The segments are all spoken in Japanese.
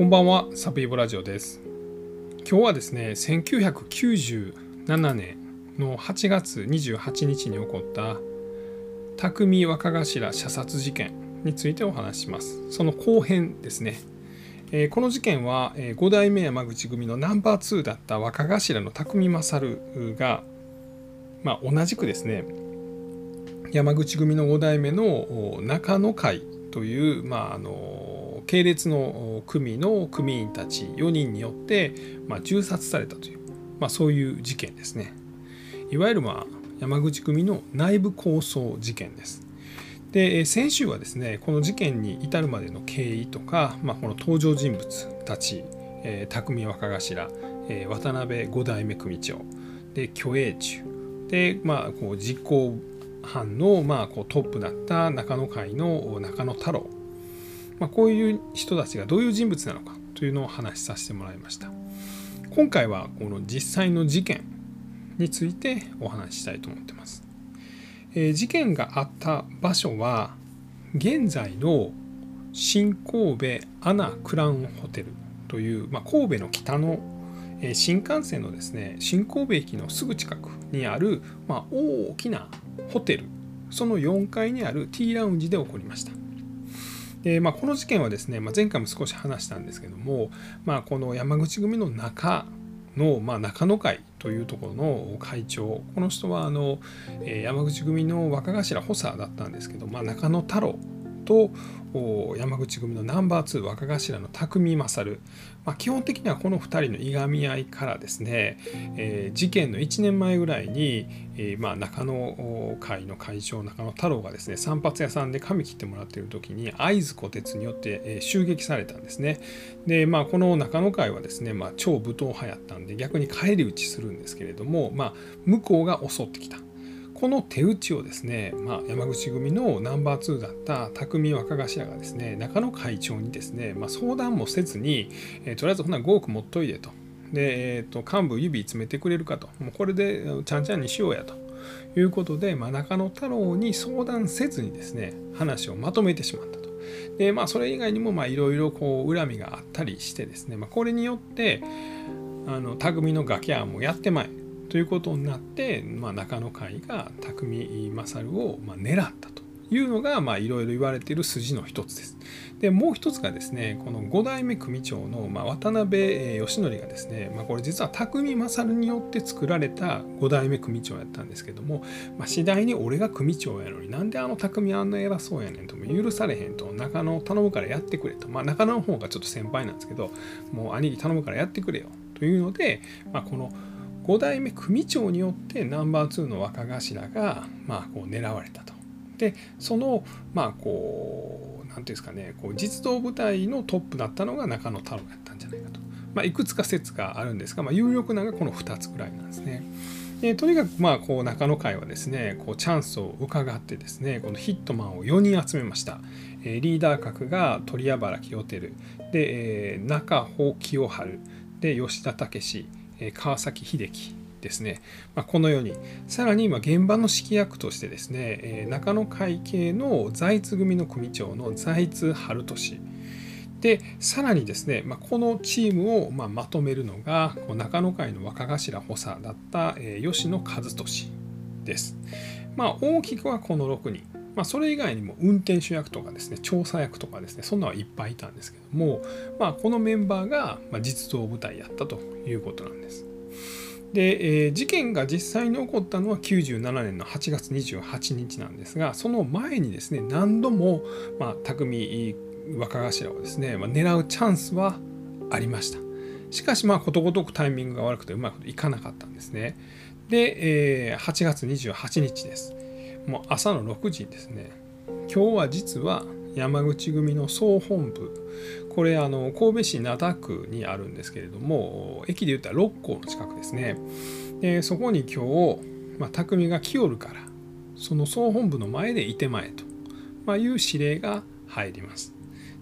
こんばんは、サブイボラジオです。今日はですね、1997年の8月28日に起こった匠若頭射殺事件についてお話します。その後編ですね。えーこの事件は、え5代目山口組のナンバー2だった若頭の匠勝が、まあ、同じくですね、山口組の5代目の中野会という、まあ、あの系列の組の組員たち4人によって、まあ、銃殺されたという、まあ、そういう事件ですね。いわゆる、まあ、山口組の内部抗争事件です。で先週はですねこの事件に至るまでの経緯とか、まあ、この登場人物たち、えー匠若頭、えー渡辺五代目組長で虚栄中で、まあ、こう実行犯の、まあ、こうトップだった中野会の中野太郎、まあ、こういう人たちがどういう人物なのかというのを話しさせてもらいました。今回はこの実際の事件についてお話ししたいと思ってます、えー事件があった場所は現在の新神戸アナクラウンホテルという、まあ、神戸の北のえー新幹線のですね新神戸駅のすぐ近くにある、まあ、大きなホテル。その4階にある T ラウンジで起こりました。でまあ、この事件はですね、まあ、前回も少し話したんですけども、まあ、この山口組の中の、まあ、中野会というところの会長この人はあの、え山口組の若頭補佐だったんですけど、まあ、中野太郎と山口組のナンバー2若頭の匠勝、まあ、基本的にはこの2人のいがみ合いからですね、えー事件の1年前ぐらいに、えーまあ、中野会の会長中野太郎がですね散髪屋さんで髪切ってもらっている時に会津虎鉄によって、えー襲撃されたんですね。で、まあ、この中野会はですね、まあ、超武闘派やったんで逆に返り討ちするんですけれども、まあ、向こうが襲ってきた。この手打ちをですね、まあ、山口組のナンバー2だった匠若頭がですね中野会長にですね、まあ、相談もせずに、えーとりあえずほな5億持っといでと。で、えー、と幹部指詰めてくれるかと。もうこれでちゃんちゃんにしようやと。いうことで、まあ、中野太郎に相談せずにですね話をまとめてしまったと。でまあそれ以外にもいろいろ恨みがあったりしてですね、まあ、これによってあの匠のガキャーもやってまえということになって、まあ、中野会が匠勝をま狙ったというのがいろいろ言われている筋の一つです。でもう一つがですねこの5代目組長のま渡辺義則がですね、まあ、これ実は匠勝によって作られた5代目組長やったんですけども、まあ、次第に俺が組長やのになんであの匠あんな偉そうやねんとも許されへんと中野頼むからやってくれと、まあ、中野の方がちょっと先輩なんですけどもう兄貴頼むからやってくれよというので、まあ、この5代目組長によってナンバー2の若頭が、まあ、こう狙われたと。でそのまあこう何ていうんですかねこう実動部隊のトップだったのが中野太郎やったんじゃないかと、まあ、いくつか説があるんですが、まあ、有力なのがこの2つぐらいなんですね。でとにかくまあこう中野会はですねこうチャンスを伺ってですねこのヒットマンを4人集めました、えーリーダー格が鳥屋原清輝で、えー中穂清春。で吉田武川崎秀樹ですね、まあ、このようにさらに今現場の指揮役としてですね、え中野会系の財津組の組長の財津春俊。でさらにですね、まあ、このチームをままとめるのが中野会の若頭補佐だった、え吉野和俊です。まあ、大きくはこの6人、まあ、それ以外にも運転手役とかですね調査役とかですねそんなはいっぱいいたんですけども、まあ、このメンバーが実動部隊やったということなんです。で、えー事件が実際に起こったのは97年の8月28日なんですがその前にですね何度も、まあ、匠若頭をですね、まあ、狙うチャンスはありました。しかしまあことごとくタイミングが悪くてうまいこといかなかったんですね。で、えー8月28日です。もう朝の6時ですね。今日は実は山口組の総本部。これあの神戸市灘区にあるんですけれども駅で言ったら六甲の近くですね。でそこに今日、まあ、匠が来よるからその総本部の前でいてまえと、まあ、いう指令が入ります。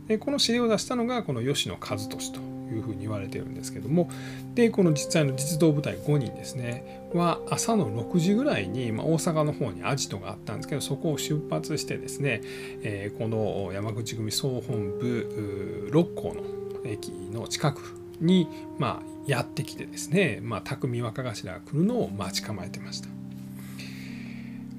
でこの指令を出したのがこの吉野和俊というふうに言われてるんですけどもでこの実際の実動部隊5人ですね。は朝の6時ぐらいに、まあ、大阪の方にアジトがあったんですけどそこを出発してですね、えー、この山口組総本部六甲の駅の近くに、まあ、やってきてですね、まあ、匠若頭が来るのを待ち構えてました。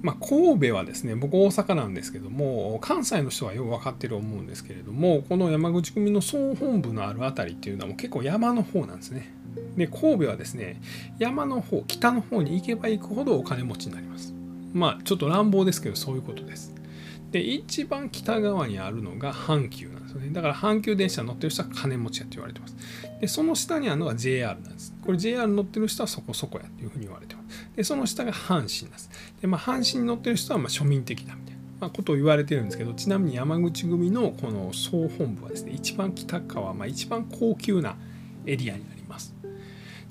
まあ、神戸はですね僕大阪なんですけども関西の人はよく分かってると思うんですけれどもこの山口組の総本部のある辺りっていうのはもう結構山の方なんですね。で神戸はですね山の方北の方に行けば行くほどお金持ちになります。まあちょっと乱暴ですけどそういうことです。で一番北側にあるのが阪急なんですよね。だから阪急電車乗ってる人は金持ちやって言われてます。でその下にあるのが JR なんです。これ JR 乗ってる人はそこそこやっていうふうに言われてます。でその下が阪神なんです。でまあ阪神に乗ってる人はま庶民的だみたいな、まあ、ことを言われてるんですけどちなみに山口組のこの総本部はですね一番北側、まあ、一番高級なエリアになります。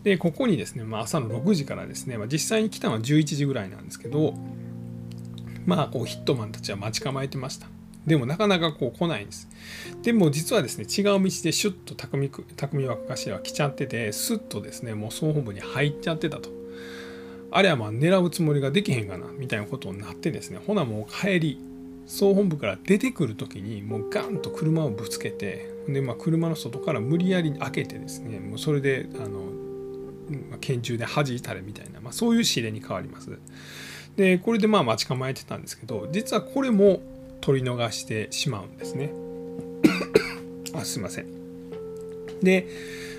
でここにですね、まあ、朝の6時からですね、まあ、実際に来たのは11時ぐらいなんですけどまあこうヒットマンたちは待ち構えてました。でもなかなかこう来ないんです。でも実はですね違う道でシュッと匠匠若頭は来ちゃっててスッとですねもう総本部に入っちゃってたと。あれはまあ狙うつもりができへんかなみたいなことになってですねほなもう帰り総本部から出てくる時にもうガンと車をぶつけてで、まあ、車の外から無理やり開けてですねもうそれであの拳銃で弾いたれみたいな、まあ、そういう指令に変わります。でこれでまあ待ち構えてたんですけど実はこれも取り逃してしまうんですね あすいませんで、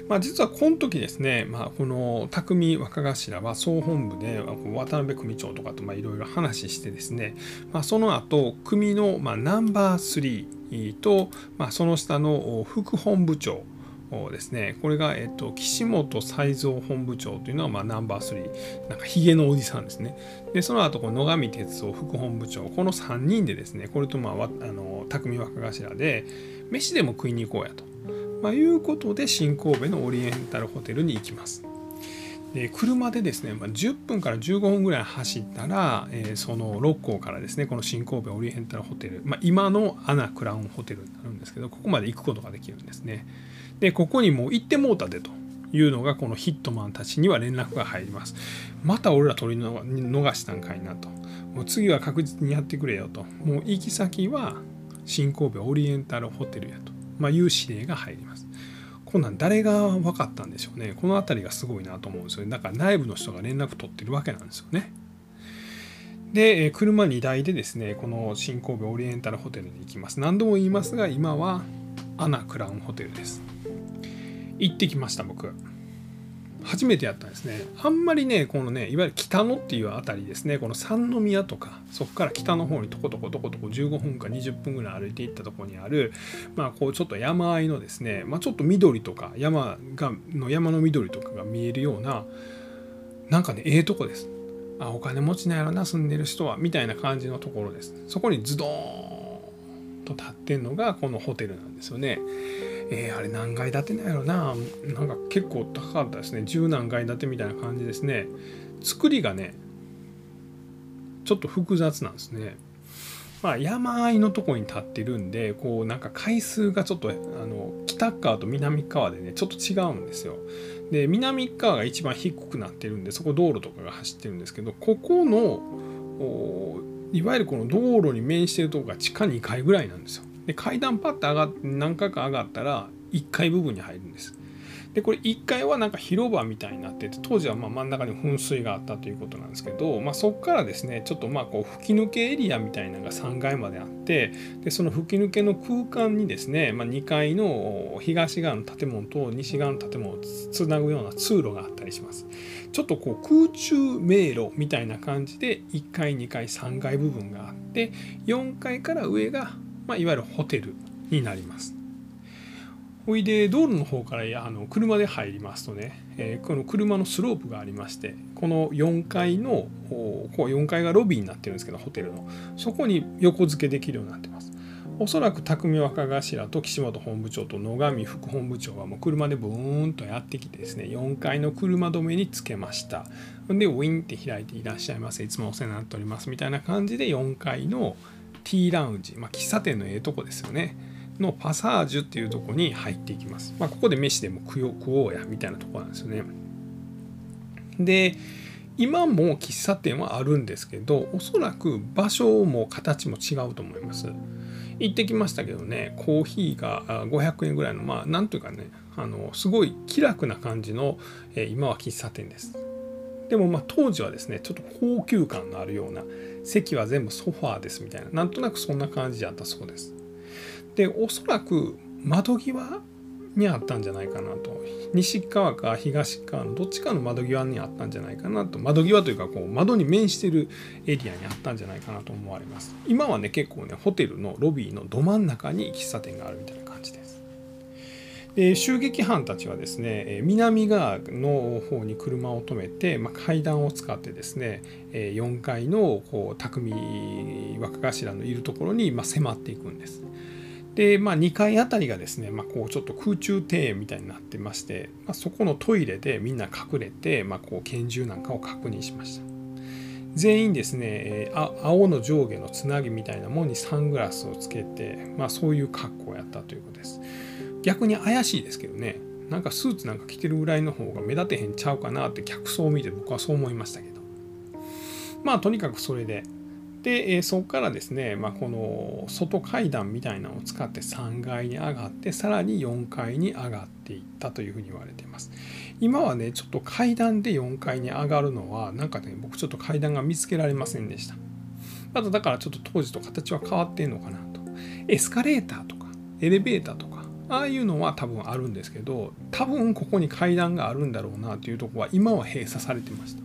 まあ、実はこの時ですね、まあ、この匠若頭は総本部で渡辺組長とかといろいろ話してですね、まあ、その後組のまナンバー3と、まあ、その下の副本部長ですね。これが、えっと、岸本才蔵本部長というのは、まあ、ナンバー3なんかヒゲのおじさんですね。でその後この野上哲夫副本部長この3人でですねこれと、まあ、あの匠若頭で飯でも食いに行こうやと、まあ、いうことで新神戸のオリエンタルホテルに行きます。で車でですね、まあ、10分から15分ぐらい走ったら、えー、その六甲からですねこの新神戸オリエンタルホテル、まあ、今のアナクラウンホテルになるんですけどここまで行くことができるんですね。でここにもう行ってもうたでというのがこのヒットマンたちには連絡が入ります。また俺ら取り逃したんかいなと。もう次は確実にやってくれよと。もう行き先は新神戸オリエンタルホテルやと、まあ、いう指令が入ります。こんなん誰が分かったんでしょうね。この辺りがすごいなと思うんですよね。だから内部の人が連絡取ってるわけなんですよね。で車2台でですねこの新神戸オリエンタルホテルに行きます。何度も言いますが今はアナクラウンホテルです。行ってきました僕。初めてやったんですね。あんまりねこのねいわゆる北野っていうあたりですね。この三宮とかそこから北の方にとことことことこ15分か20分ぐらい歩いていったとこにあるまあこうちょっと山あいのですね、まあ、ちょっと緑とか山がの山の緑とかが見えるようななんかねええとこです。あお金持ちなんやろな住んでる人はみたいな感じのところです。そこにズドーンと立ってんのがこのホテルなんですよね。えー、あれ何階建てなんやろな。なんか結構高かったですね。十何階建てみたいな感じですね。作りがねちょっと複雑なんですね。まあ山あいのとこに立ってるんでこうなんか階数がちょっとあの北側と南側でねちょっと違うんですよ。で南側が一番低くなってるんでそこ道路とかが走ってるんですけどここのいわゆるこの道路に面してるとこが地下2階ぐらいなんですよ。で階段パッと上がって何回か上がったら1階部分に入るんです。でこれ1階はなんか広場みたいになってて当時はま真ん中に噴水があったということなんですけど、まあ、そこからですねちょっとまあこう吹き抜けエリアみたいなのが3階まであってでその吹き抜けの空間にですね、まあ、2階の東側の建物と西側の建物をつなぐような通路があったりします。ちょっとこう空中迷路みたいな感じで1階2階3階部分があって4階から上がまあ、いわゆるホテルになります。ほいで道路の方からあの車で入りますとね、えー、この車のスロープがありましてこの4階のこう4階がロビーになってるんですけどホテルのそこに横付けできるようになってます。おそらく匠若頭と岸本本部長と野上副本部長はもう車でブーンとやってきてですね4階の車止めにつけましたでウィンって開いていらっしゃいませいつもお世話になっておりますみたいな感じで4階の T ラウンジ、まあ、喫茶店のええとこですよねのパサージュっていうとこに入っていきます。まあ、ここで飯でも食おうやみたいなとこなんですよね。で今も喫茶店はあるんですけどおそらく場所も形も違うと思います。行ってきましたけどねコーヒーが500円ぐらいのまあなんというかねあのすごい気楽な感じの、え今は喫茶店です。でもま当時はですねちょっと高級感のあるような席は全部ソファーですみたいななんとなくそんな感じであったそうです。でおそらく窓際にあったんじゃないかなと。西側か東側のどっちかの窓際にあったんじゃないかなと。窓際というかこう窓に面してるエリアにあったんじゃないかなと思われます。今はね結構ねホテルのロビーのど真ん中に喫茶店があるみたいなで襲撃犯たちはですね南側の方に車を止めて、まあ、階段を使ってですね4階のこう匠若頭のいるところにま迫っていくんです。で、まあ、2階あたりがですね、まあ、こうちょっと空中庭園みたいになってまして、ま、そこのトイレでみんな隠れて、ま、こう拳銃なんかを確認しました。全員ですね青の上下のつなぎみたいなものにサングラスをつけて、まあ、そういう格好をやったということです。逆に怪しいですけどね。なんかスーツなんか着てるぐらいの方が目立てへんちゃうかなって客層を見て僕はそう思いましたけど。まあとにかくそれで。で、えそこからですね、まあ、この外階段みたいなのを使って3階に上がってさらに4階に上がっていったというふうに言われています。今はねちょっと階段で4階に上がるのはなんかね僕ちょっと階段が見つけられませんでした。あとだからちょっと当時と形は変わってんのかなと。エスカレーターとかエレベーターとかああいうのは多分あるんですけど多分ここに階段があるんだろうなというとこは今は閉鎖されてました。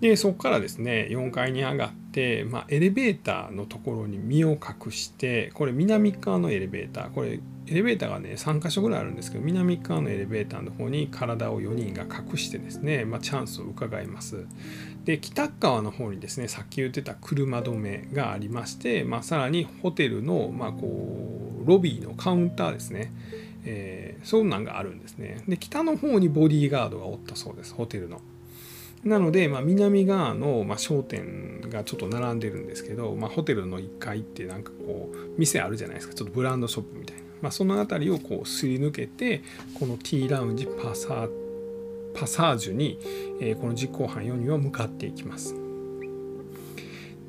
でそこからですね4階に上がって、まあ、エレベーターのところに身を隠してこれ南側のエレベーター。これエレベーターがね3箇所ぐらいあるんですけど南側のエレベーターの方に体を4人が隠してですね、まあ、チャンスを伺います。で北側の方にですねさっき言ってた車止めがありまして、まあ、さらにホテルの、まあ、こうロビーのカウンターですね、えー、そんなんがあるんですね。で北の方にボディーガードがおったそうですホテルの。なので、まあ、南側の、まあ、商店がちょっと並んでるんですけど、まあ、ホテルの1階ってなんかこう店あるじゃないですか。ちょっとブランドショップみたいな、まあ、その辺りをこうすり抜けてこの T ラウンジパサーパサージュに、えー、この実行犯4人は向かっていきます。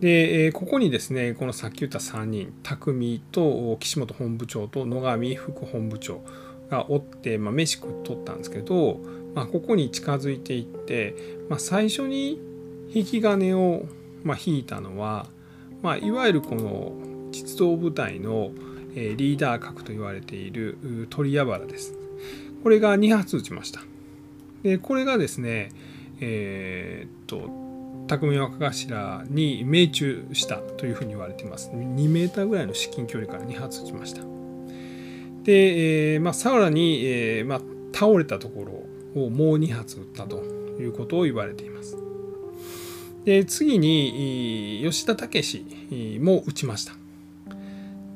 で、え、ここにですねこのさっき言った3人匠と岸本本部長と野上副本部長がおって、まあ、飯食っとったんですけど、まあ、ここに近づいていって、まあ、最初に引き金を、まあ、引いたのは、まあ、いわゆるこの実動部隊のリーダー格と言われている鳥屋原です。これが2発撃ちました。でこれがですねえー、っと匠若頭に命中したというふうに言われています。2メーターぐらいの至近距離から2発撃ちました。で、えーまあ、さらに、えーまあ、倒れたところをもう2発撃ったということを言われています。で次に吉田武も撃ちました。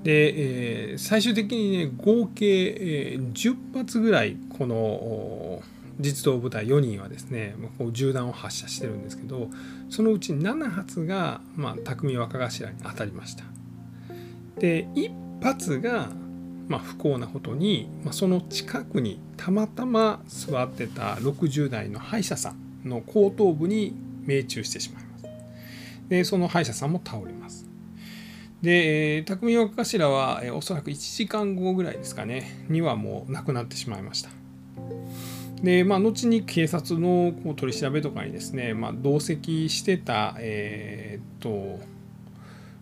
で、えー、最終的にね合計、え、10発ぐらいこの実動部隊4人はですねこう銃弾を発射してるんですけどそのうち7発が、まあ、匠若頭に当たりました。で1発が、まあ、不幸なことに、まあ、その近くにたまたま座ってた60代の歯医者さんの後頭部に命中してしまいます。でその歯医者さんも倒れます。で、えー、匠若頭は、え、おそらく1時間後ぐらいですかねにはもう亡くなってしまいました。で、まあ、後に警察のこう取り調べとかにですね、まあ、同席してた、えー、っと、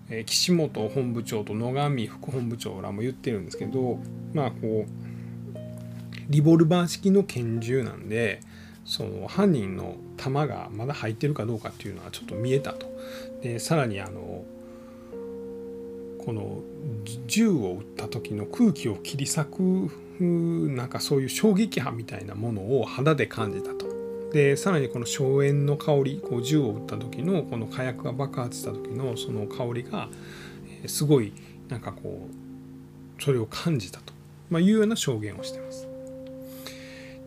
えー、岸本本部長と野上副本部長らも言ってるんですけど、まあ、こう、リボルバー式の拳銃なんで、その犯人の弾がまだ入ってるかどうかっていうのはちょっと見えたと。でさらにあのこの銃を撃った時の空気を切り裂くなんかそういう衝撃波みたいなものを肌で感じたと。でさらにこの硝煙の香りこう銃を撃った時のこの火薬が爆発した時のその香りがすごいなんかこうそれを感じたと、まあ、いうような証言をしてます。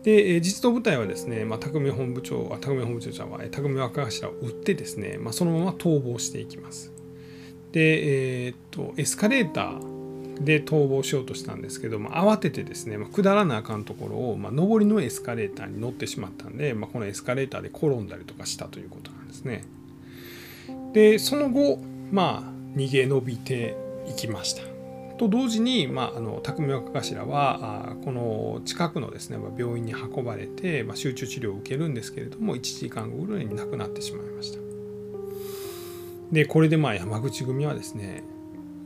で実動部隊はですね、まあ、匠本部長あ匠本部長は匠若頭を撃ってですね、まあ、そのまま逃亡していきます。で、えー、っとエスカレーターで逃亡しようとしたんですけど、まあ、慌ててですね、まあ、下らなあかんところを、まあ、上りのエスカレーターに乗ってしまったんで、まあ、このエスカレーターで転んだりとかしたということなんですね。でその後まあ逃げ延びていきました。と同時に、まあ、あの匠若頭はあこの近くのですね、まあ、病院に運ばれて、まあ、集中治療を受けるんですけれども1時間後ぐらいに亡くなってしまいました。でこれでまあ山口組はですね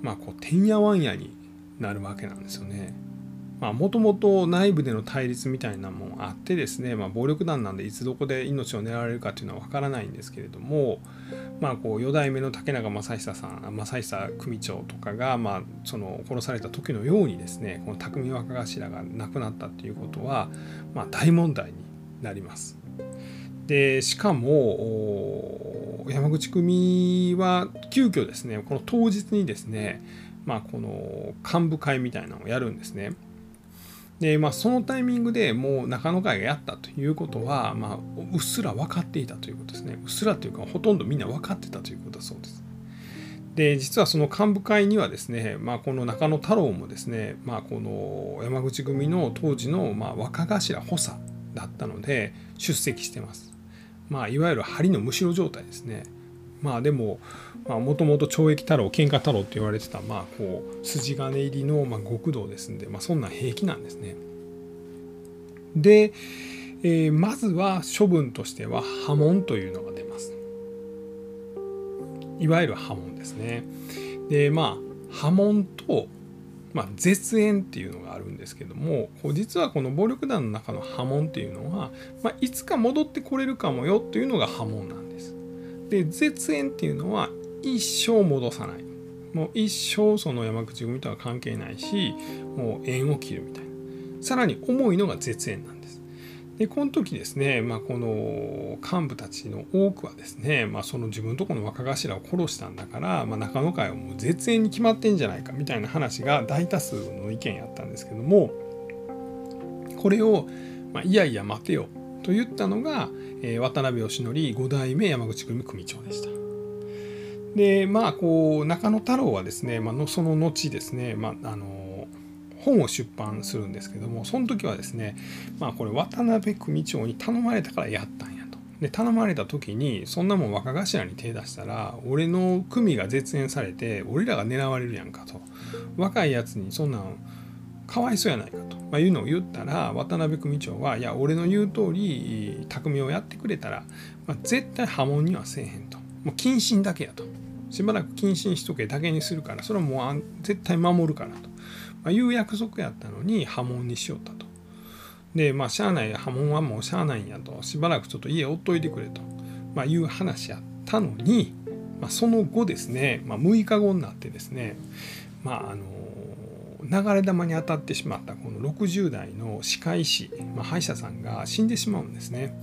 まあこうてんやわんやになるわけなんですよね。もともと内部での対立みたいなもんあってですね、まあ、暴力団なんでいつどこで命を狙われるかっていうのは分からないんですけれども、まあ、こう4代目の竹中正久さん正久組長とかが、まあ、その殺された時のようにですねこの匠若頭が亡くなったっていうことは、まあ、大問題になります。でしかも山口組は急遽ですねこの当日にですねまあ、この幹部会みたいなのをやるんですね。でまあ、そのタイミングでもう中野会がやったということは、まあ、うっすら分かっていたということですね。うっすらというかほとんどみんな分かってたということだそうです。で実はその幹部会にはですね、まあ、この中野太郎もですね、まあ、この山口組の当時のま若頭補佐だったので出席してます。まあ、いわゆる針のむしろ状態ですね。まあでももともと懲役太郎喧嘩太郎って言われてたまあこう筋金入りのまあ極道ですんで、まあ、そんな平気なんですね。で、えー、まずは処分としては波紋というのが出ます。いわゆる波紋ですね。でまあ波紋と、まあ、絶縁っていうのがあるんですけども実はこの暴力団の中の波紋っていうのは、まあ、いつか戻ってこれるかもよというのが波紋なんです。で絶縁っていうのは一生戻さない。もう一生その山口組とは関係ないしもう縁を切るみたいな。さらに重いのが絶縁なんです。でこの時ですね、まあ、この幹部たちの多くはですね、まあ、その自分のとこの若頭を殺したんだから、まあ、中野会はもう絶縁に決まってんじゃないかみたいな話が大多数の意見やったんですけどもこれを、まあ、いやいや待てよと言ったのが、えー、渡辺義則5代目山口組組長でした。でまあこう中野太郎はですね、まあ、その後ですね、まあ、あの本を出版するんですけどもその時はですね、まあ、これ渡辺組長に頼まれたからやったんやと。で頼まれた時にそんなもん若頭に手出したら俺の組が絶縁されて俺らが狙われるやんかと。若いやつにそんなんかわいそうやないかと、まあ、いうのを言ったら渡辺組長はいや俺の言う通り匠をやってくれたら、まあ、絶対波紋にはせえへんと。もう謹慎だけやと。しばらく謹慎しとけだけにするからそれはもう絶対守るからと、まあ、いう約束やったのに波紋にしよったとでまあしゃあない波紋はもうしゃあないんやとしばらくちょっと家おっといてくれと、まあ、いう話やったのに、まあ、その後ですね、まあ、6日後になってですねまああの流れ弾に当たってしまったこの60代の歯科医師、まあ、歯医者さんが死んでしまうんですね。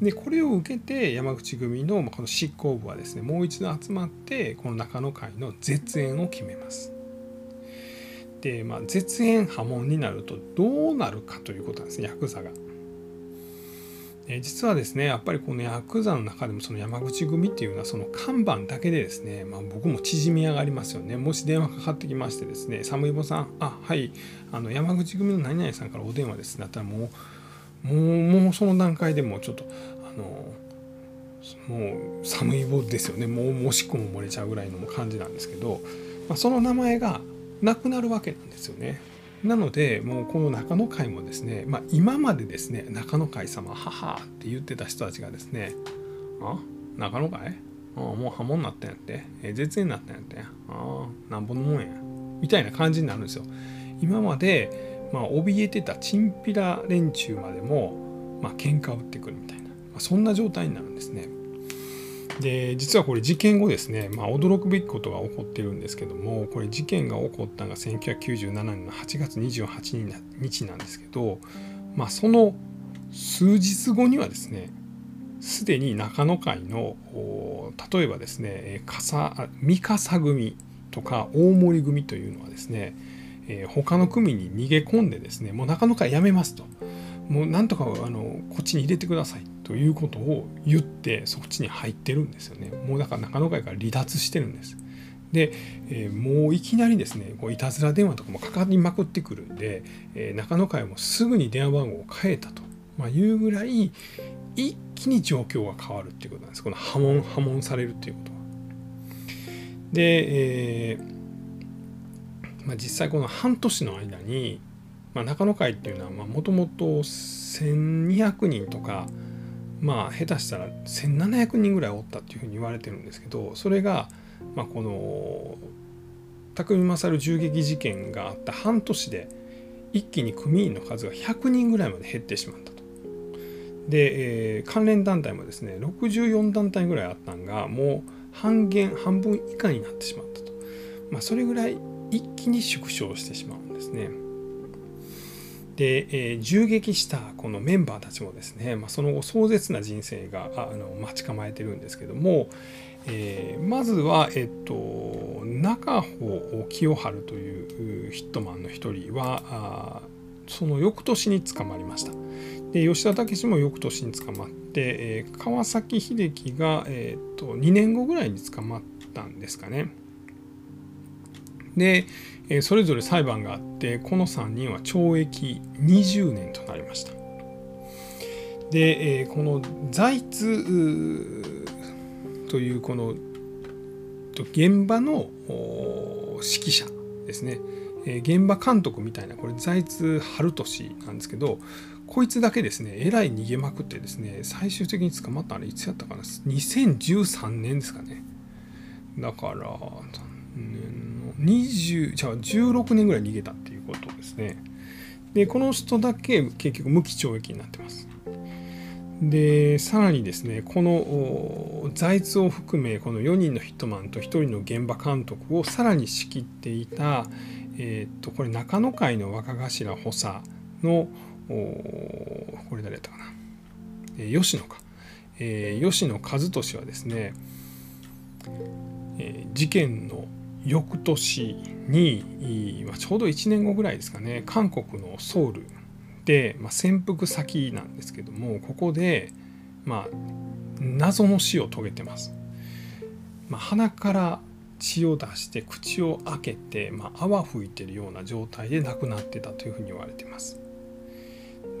でこれを受けて山口組のこの執行部はですねもう一度集まってこの中野会の絶縁を決めます。でまあ絶縁破門になるとどうなるかということなんですねヤクザが。え実はですねやっぱりこのヤクザの中でもその山口組っていうのはその看板だけでですね、まあ、僕も縮み上がりますよね。もし電話かかってきましてですね「寒いぼさんあはいあの山口組の何々さんからお電話です」だったらもうもうもうその段階でもうちょっとあのもう寒いぼですよね。もうおしっこも漏れちゃうぐらいの感じなんですけど、まあ、その名前がなくなるわけなんですよね。なのでもうこの中野会もですね、まあ、今までですね中野会様母って言ってた人たちがですねあ中野会？あもう破門になったんやって、え絶縁になったんやって。ああなんぼのもんや。みたいな感じになるんですよ。今まで、まあ、怯えてたチンピラ連中までも、まあ喧嘩を打ってくるみたいな、まあ、そんな状態になるんですね。で実はこれ事件後ですね、まあ、驚くべきことが起こってるんですけどもこれ事件が起こったのが1997年の8月28日なんですけど、まあ、その数日後にはですねすでに中野会の例えばですね三笠組とか大森組というのはですね、えー、他の組に逃げ込んでですねもう中野会やめますと。もうなんとかあのこっちに入れてくださいということを言ってそっちに入ってるんですよね。もうだから中野会から離脱してるんです。で、えー、もういきなりですねこういたずら電話とかもかかりまくってくるんで、えー、中野会もすぐに電話番号を変えたと、まあ、いうぐらい一気に状況が変わるっていうことなんです。この波紋波紋されるっていうことは。で、えーまあ、実際この半年の間に、まあ、中野会っていうのはもともと1200人とかまあ下手したら1700人ぐらいおったっていうふうに言われてるんですけどそれがまあ、この匠勝銃撃事件があった半年で一気に組員の数が100人ぐらいまで減ってしまったと。で、えー、関連団体もですね64団体ぐらいあったんがもう半減半分以下になってしまったと。まあ、それぐらい一気に縮小してしまうんですね。で、え、銃撃したこのメンバーたちもですね、まあ、その後壮絶な人生があの待ち構えてるんですけども、えー、まずは、えっと、中穂清春というヒットマンの一人はその翌年に捕まりました。で吉田武も翌年に捕まって、え、川崎秀樹が、え、っと2年後ぐらいに捕まったんですかね。で、え、それぞれ裁判があってこの3人は懲役20年となりました。で、え、この財津というこの現場の指揮者ですね、現場監督みたいなこれ財津春俊なんですけどこいつだけですねえらい逃げまくってですね最終的に捕まったあれいつやったかな？2013年ですかね。だから20じゃあ16年ぐらい逃げたっていうことですね。でこの人だけ結局無期懲役になってます。でさらにですねこの財津を含めこの4人のヒットマンと1人の現場監督をさらに仕切っていた、えー、っとこれ中野会の若頭補佐のこれ誰だったかな、えー、吉野か、えー、吉野和俊はですね、えー、事件の翌年に、まあ、ちょうど1年後ぐらいですかね韓国のソウルで、まあ、潜伏先なんですけどもここで、まあ、謎の死を遂げてます。まあ、鼻から血を出して口を開けて、まあ、泡吹いてるような状態で亡くなってたというふうに言われてます。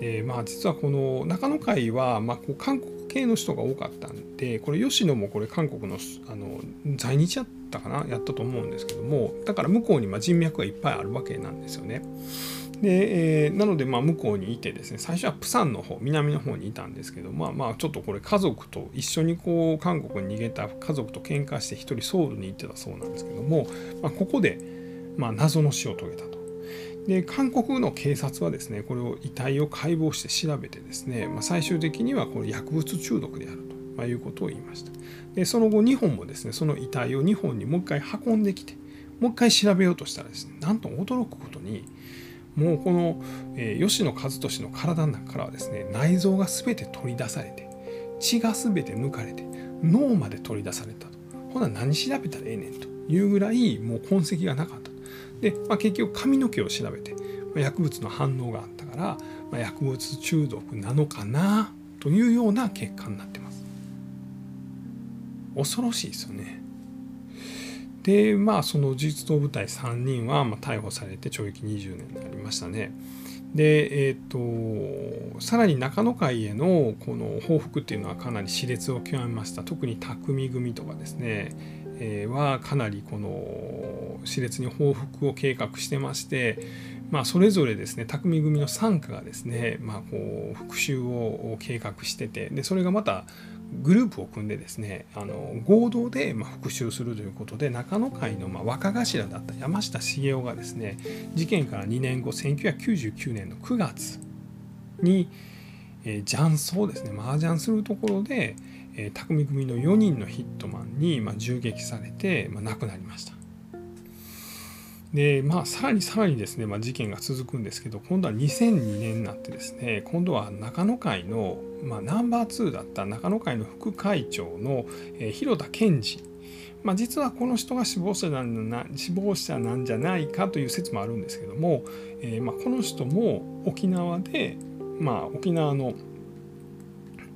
でまあ実はこの中野会は、まあ、こう韓国系の人が多かったんでこれ吉野もこれ韓国のあの在日やったかなやったと思うんですけどもだから向こうにま人脈がいっぱいあるわけなんですよね。で、えー、なのでまあ向こうにいてですね最初はプサンの方南の方にいたんですけどまあまあちょっとこれ家族と一緒にこう韓国に逃げた家族と喧嘩して一人ソウルに行ってたそうなんですけども、まあ、ここでまあ謎の死を遂げたと。で韓国の警察はですねこれを遺体を解剖して調べてですね、まあ、最終的にはこれ薬物中毒であると、まあ、いうことを言いました。でその後日本もですねその遺体を日本にもう一回運んできてもう一回調べようとしたらですねなんと驚くことにもうこの、えー、吉野和俊の体の中からはですね内臓が全て取り出されて血が全て抜かれて脳まで取り出されたと。ほな何調べたらええねんというぐらいもう痕跡がなかったで、まあ、結局髪の毛を調べて、まあ、薬物の反応があったから、まあ、薬物中毒なのかなというような結果になってます。恐ろしいですよねでまあその事実動部隊3人はま逮捕されて懲役20年になりましたね。でえーと、さらに中野会へのこの報復っていうのはかなり熾烈を極めました特に匠組とかですね、えー、はかなりこの熾烈に報復を計画してまして、まあ、それぞれですね匠組の傘下がですね、まあ、こう復讐を計画しててでそれがまたグループを組んでですねあの合同で復讐するということで中野会の若頭だった山下茂雄がですね事件から2年後1999年の9月に、えー、雀荘ですね麻雀するところで、匠組の4人のヒットマンに、銃撃されて、亡くなりました。でまあさらにさらにですね、まあ、事件が続くんですけど今度は2002年になってですね今度は中野会の、まあ、ナンバー2だった中野会の副会長の、えー、広田健二まあ、実はこの人が死亡者なんな死亡者なんじゃないかという説もあるんですけども、えー、まあ、この人も沖縄で、まあ、沖縄の、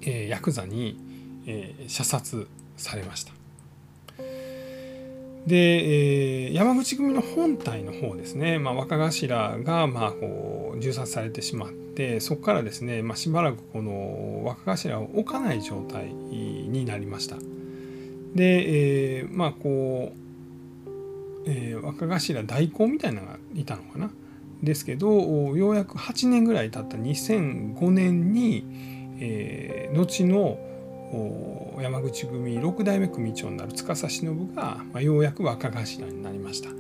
えー、ヤクザに、え、射殺されました。で、えー、山口組の本体の方ですね、まあ、若頭がまあこう銃殺されてしまってそこからですね、まあ、しばらくこの若頭を置かない状態になりました。で、えー、まあこう、えー、若頭代行みたいなのがいたのかなですけどようやく8年ぐらい経った2005年に、えー、後の山口組6代目組長になる司忍が、まあ、ようやく若頭になりました。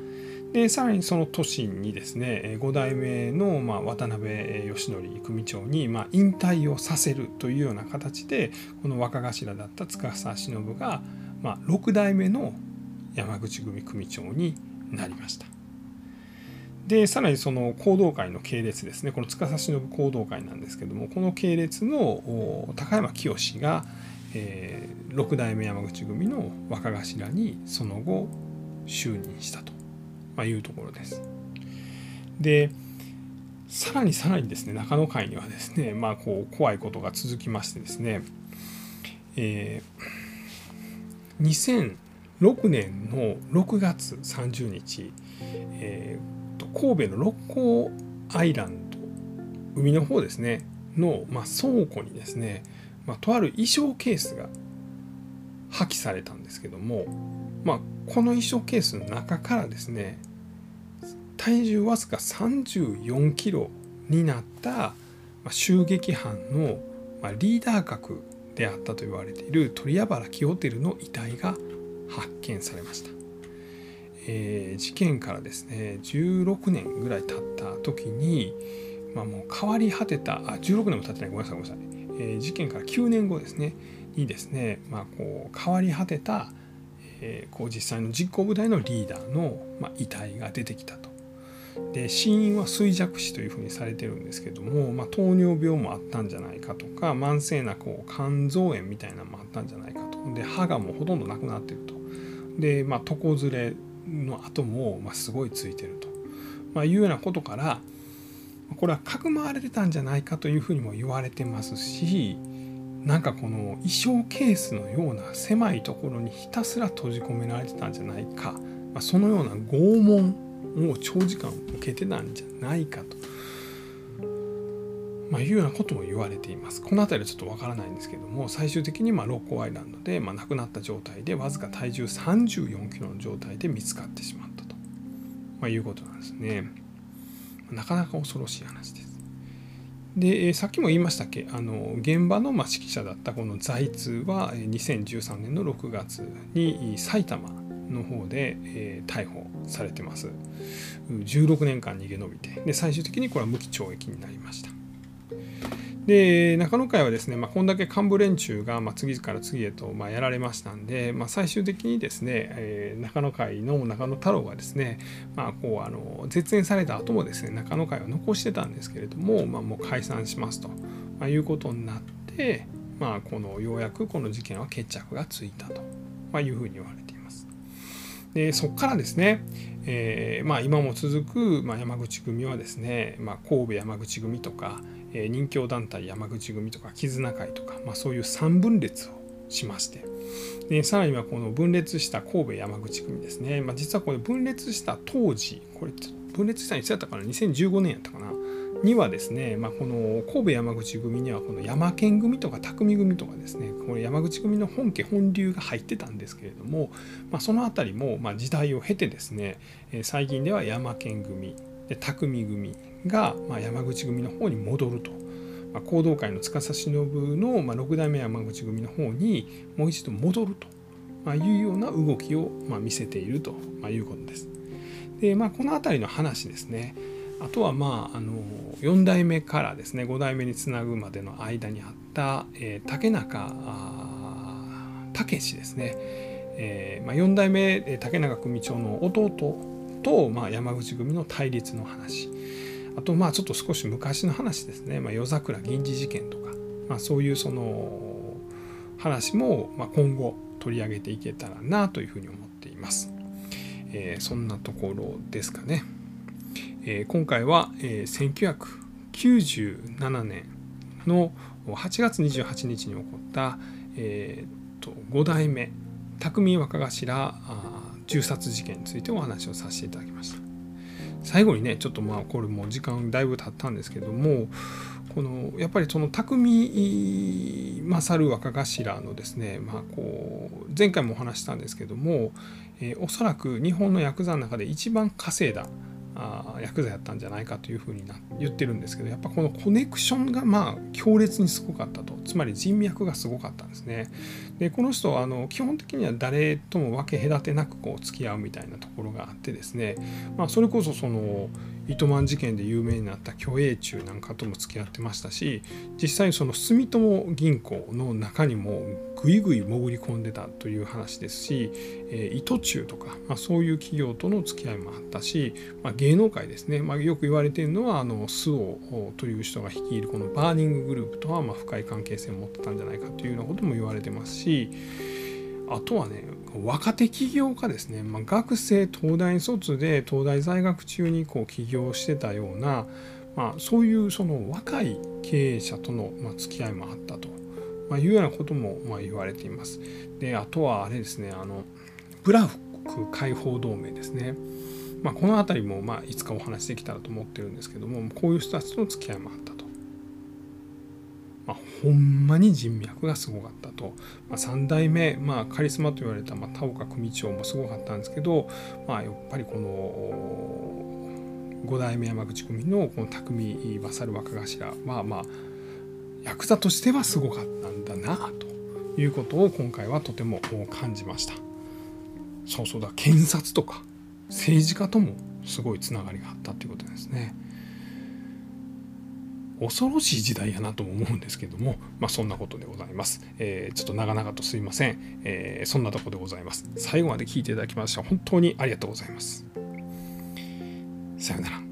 でさらにその年にですね5代目の、まあ、渡辺義則組長に、まあ、引退をさせるというような形でこの若頭だった司忍が、まあ、6代目の山口組組長になりました。でさらにその行動会の系列ですねこの司忍行動会なんですけどもこの系列の高山清が、えー、6代目山口組の若頭にその後就任したと、まあ、いうところです。でさらにさらにですね中野会にはですねまあこう怖いことが続きましてですね、えー、2006年の6月30日、えー、神戸の六甲アイランド海の方ですねの、まあ、倉庫にですねまあ、とある衣装ケースが破棄されたんですけども、まあ、この衣装ケースの中からですね体重わずか34キロになった、ま、襲撃犯の、ま、リーダー格であったと言われている鳥屋原清輝の遺体が発見されました、えー、事件からですね16年ぐらい経った時に、まあ、もう変わり果てたあ16年も経ってない。ごめんなさいごめんなさい。え、事件から9年後ですね。にですね、まあ、こう変わり果てた、え、こう実際の実行部隊のリーダーの、ま、遺体が出てきたと。で死因は衰弱死というふうにされてるんですけども、まあ、糖尿病もあったんじゃないかとか慢性なこう肝臓炎みたいなのもあったんじゃないかと。で歯がもうほとんどなくなってると。で、まあ、床ずれの跡も、まあ、すごいついてると、まあ、いうようなことからこれはかくまわれてたんじゃないかというふうにも言われてますしなんかこの衣装ケースのような狭いところにひたすら閉じ込められてたんじゃないか、まあ、そのような拷問を長時間受けてたんじゃないかと、まあ、いうようなことも言われています。この辺りはちょっとわからないんですけども最終的にまあロッコアイランドでまあ亡くなった状態でわずか体重34キロの状態で見つかってしまったと、まあ、いうことなんですね。なかなか恐ろしい話です。でさっきも言いましたっけ？あの現場のま指揮者だったこの財津は2013年の6月に埼玉の方で、え、逮捕されてます。16年間逃げ延びて。で最終的にこれは無期懲役になりました。で中野会はですね、まあ、こんだけ幹部連中が、まあ、次から次へと、まあ、やられましたんで、まあ、最終的にですね、えー、中野会の中野太郎がですね、まあ、こうあの絶縁された後もですね中野会を残してたんですけれども、まあ、もう解散しますと、まあ、いうことになって、まあ、このようやくこの事件は決着がついたと、まあ、いうふうに言われています。でそこからですね、えーまあ、今も続く、まあ、山口組はですね、まあ、神戸山口組とか、え、任教団体山口組とか絆会とか、まあ、そういう3分裂をしまして。でさらにはこの分裂した神戸山口組ですね、まあ、実はこれ分裂した当時これ分裂したのいつやったかな？2015年やったかな？にはですね、まあ、この神戸山口組にはこの山県組とか匠組とかですねこの山口組の本家本流が入ってたんですけれども、まあ、その辺りもま時代を経てですね最近では山県組で匠組が、まあ、山口組の方に戻ると、まあ、行動会の司忍の、まあ、6代目山口組の方にもう一度戻ると、まあ、いうような動きを、まあ、見せていると、まあ、いうことです。でまあ、この辺りの話ですね。あとはまああの4代目からですね5代目につなぐまでの間にあった、えー、竹中武ですね、えーまあ、4代目竹中組長の弟と、まあ、山口組の対立の話。あとまあちょっと少し昔の話ですね、まあ、夜桜銀次事件とか、まあ、そういうその話もま今後取り上げていけたらなというふうに思っています。えー、そんなところですかね。えー、今回は、えー、1997年の8月28日に起こった、えー、と5代目匠若頭銃殺事件についてお話をさせていただきました最後にねちょっとまあこれも時間だいぶ経ったんですけどもこのやっぱりその匠勝る若頭のですね、まあ、こう前回もお話したんですけども、えー、おそらく日本のヤクザの中で一番稼いだあヤクザやったんじゃないかというふうにな言ってるんですけどやっぱこのコネクションがまあ強烈にすごかったと。つまり人脈がすごかったんですね。でこの人はあの基本的には誰とも分け隔てなくこう付き合うみたいなところがあってですね、まあ、それこそその糸満事件で有名になった虚栄中なんかとも付き合ってましたし実際その住友銀行の中にもぐいぐい潜り込んでたという話ですし、えー、伊藤忠とか、まあ、そういう企業との付き合いもあったし、まあ、芸能界ですね、まあ、よく言われているのはあのスオという人が率いるこのバーニンググループとはま深い関係性を持ってたんじゃないかというようなことも言われてますしあとはね若手起業家ですね、まあ、学生東大卒で東大在学中にこう起業してたような、まあ、そういうその若い経営者とのま付き合いもあったと、まいうようなこともま言われています。であとはあれですねあのブラフク解放同盟ですね。まあ、この辺りもまいつかお話できたらと思ってるんですけどもこういう人たちとの付き合いもあったと。まあ、ほんまに人脈がすごかったと、まあ、3代目、まあ、カリスマと言われた、まあ、田岡組長もすごかったんですけど、まあ、やっぱりこの5代目山口組のこの匠勝若頭はまあヤクザとしてはすごかったんだなということを今回はとても感じましたそうそうだ検察とか政治家ともすごいつながりがあったということですね。恐ろしい時代やなとも思うんですけども、まあ、そんなことでございます。えー、ちょっと長々とすいません、えー、そんなとこでございます。最後まで聞いていただきまして本当にありがとうございます。さようなら。